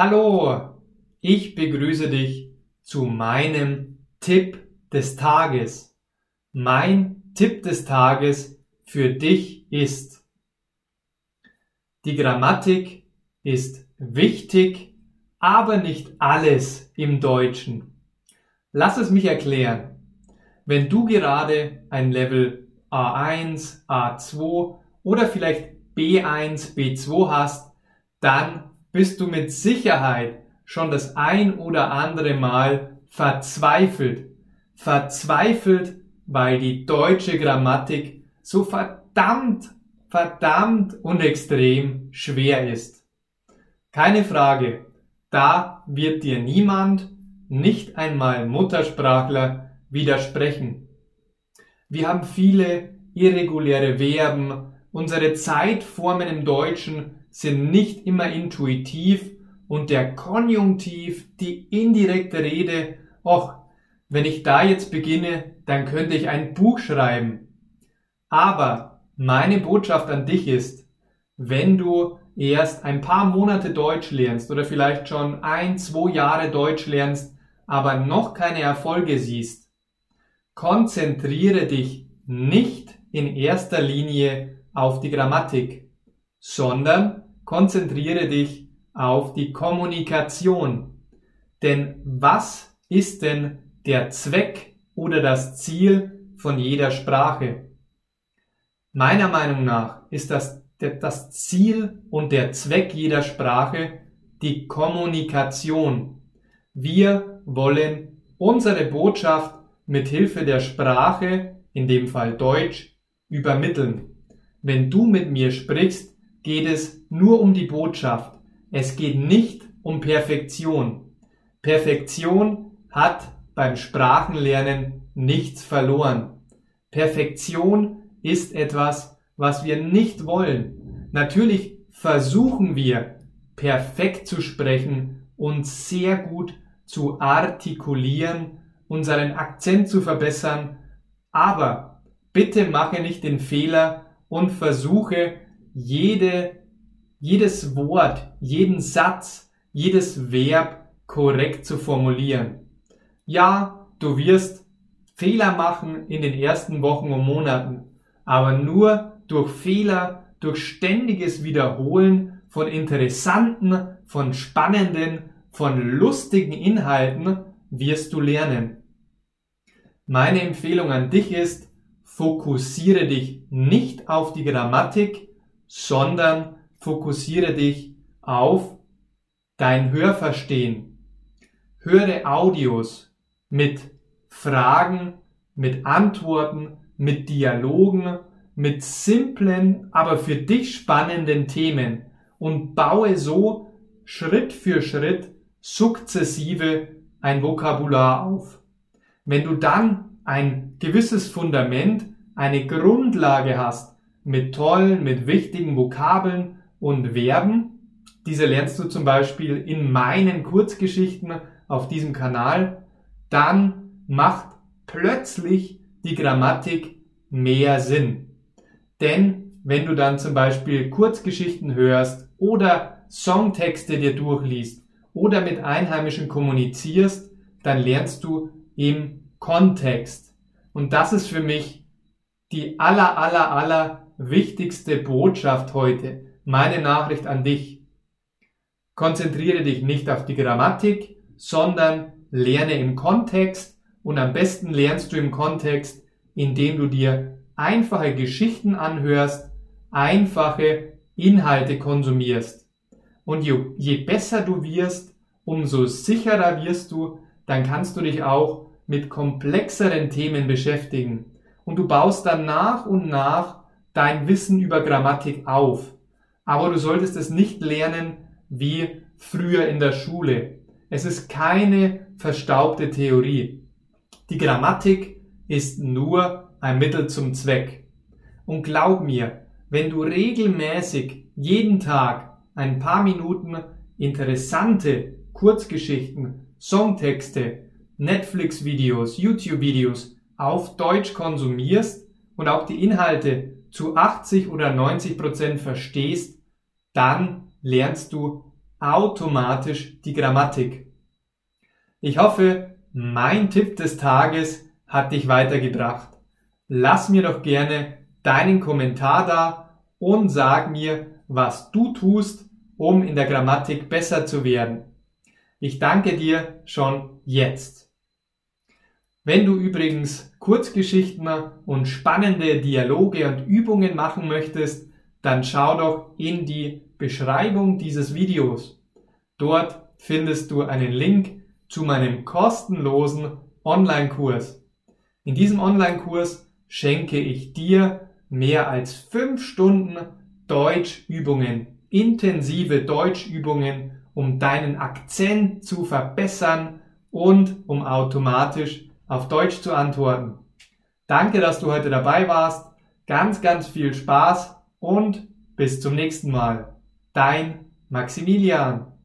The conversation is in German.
Hallo, ich begrüße dich zu meinem Tipp des Tages. Mein Tipp des Tages für dich ist, die Grammatik ist wichtig, aber nicht alles im Deutschen. Lass es mich erklären. Wenn du gerade ein Level A1, A2 oder vielleicht B1, B2 hast, dann bist du mit Sicherheit schon das ein oder andere Mal verzweifelt. Verzweifelt, weil die deutsche Grammatik so verdammt, verdammt und extrem schwer ist. Keine Frage, da wird dir niemand, nicht einmal Muttersprachler, widersprechen. Wir haben viele irreguläre Verben, unsere Zeitformen im Deutschen sind nicht immer intuitiv und der Konjunktiv, die indirekte Rede, och, wenn ich da jetzt beginne, dann könnte ich ein Buch schreiben. Aber meine Botschaft an dich ist, wenn du erst ein paar Monate Deutsch lernst oder vielleicht schon ein, zwei Jahre Deutsch lernst, aber noch keine Erfolge siehst, konzentriere dich nicht in erster Linie auf die Grammatik, sondern konzentriere dich auf die Kommunikation. Denn was ist denn der Zweck oder das Ziel von jeder Sprache? Meiner Meinung nach ist das das Ziel und der Zweck jeder Sprache die Kommunikation. Wir wollen unsere Botschaft mit Hilfe der Sprache, in dem Fall Deutsch, übermitteln. Wenn du mit mir sprichst, geht es nur um die Botschaft. Es geht nicht um Perfektion. Perfektion hat beim Sprachenlernen nichts verloren. Perfektion ist etwas, was wir nicht wollen. Natürlich versuchen wir perfekt zu sprechen und sehr gut zu artikulieren, unseren Akzent zu verbessern, aber bitte mache nicht den Fehler und versuche jede, jedes Wort, jeden Satz, jedes Verb korrekt zu formulieren. Ja, du wirst Fehler machen in den ersten Wochen und Monaten, aber nur durch Fehler, durch ständiges Wiederholen von interessanten, von spannenden, von lustigen Inhalten wirst du lernen. Meine Empfehlung an dich ist, fokussiere dich nicht auf die Grammatik, sondern fokussiere dich auf dein Hörverstehen. Höre Audios mit Fragen, mit Antworten, mit Dialogen, mit simplen, aber für dich spannenden Themen und baue so Schritt für Schritt sukzessive ein Vokabular auf. Wenn du dann ein gewisses Fundament, eine Grundlage hast mit tollen, mit wichtigen Vokabeln und Verben, diese lernst du zum Beispiel in meinen Kurzgeschichten auf diesem Kanal, dann macht plötzlich die Grammatik mehr Sinn. Denn wenn du dann zum Beispiel Kurzgeschichten hörst oder Songtexte dir durchliest oder mit Einheimischen kommunizierst, dann lernst du im Kontext. Und das ist für mich die aller, aller, aller wichtigste Botschaft heute. Meine Nachricht an dich. Konzentriere dich nicht auf die Grammatik, sondern lerne im Kontext und am besten lernst du im Kontext, indem du dir einfache Geschichten anhörst, einfache Inhalte konsumierst. Und je, je besser du wirst, umso sicherer wirst du, dann kannst du dich auch mit komplexeren Themen beschäftigen. Und du baust dann nach und nach dein Wissen über Grammatik auf. Aber du solltest es nicht lernen wie früher in der Schule. Es ist keine verstaubte Theorie. Die Grammatik ist nur ein Mittel zum Zweck. Und glaub mir, wenn du regelmäßig jeden Tag ein paar Minuten interessante Kurzgeschichten, Songtexte, Netflix-Videos, YouTube-Videos auf Deutsch konsumierst und auch die Inhalte zu 80 oder 90 Prozent verstehst, dann lernst du automatisch die Grammatik. Ich hoffe, mein Tipp des Tages hat dich weitergebracht. Lass mir doch gerne deinen Kommentar da und sag mir, was du tust, um in der Grammatik besser zu werden. Ich danke dir schon jetzt. Wenn du übrigens Kurzgeschichten und spannende Dialoge und Übungen machen möchtest, dann schau doch in die Beschreibung dieses Videos. Dort findest du einen Link zu meinem kostenlosen Online-Kurs. In diesem Online-Kurs schenke ich dir mehr als fünf Stunden Deutschübungen, intensive Deutschübungen, um deinen Akzent zu verbessern und um automatisch auf Deutsch zu antworten. Danke, dass du heute dabei warst. Ganz, ganz viel Spaß und bis zum nächsten Mal. Dein Maximilian.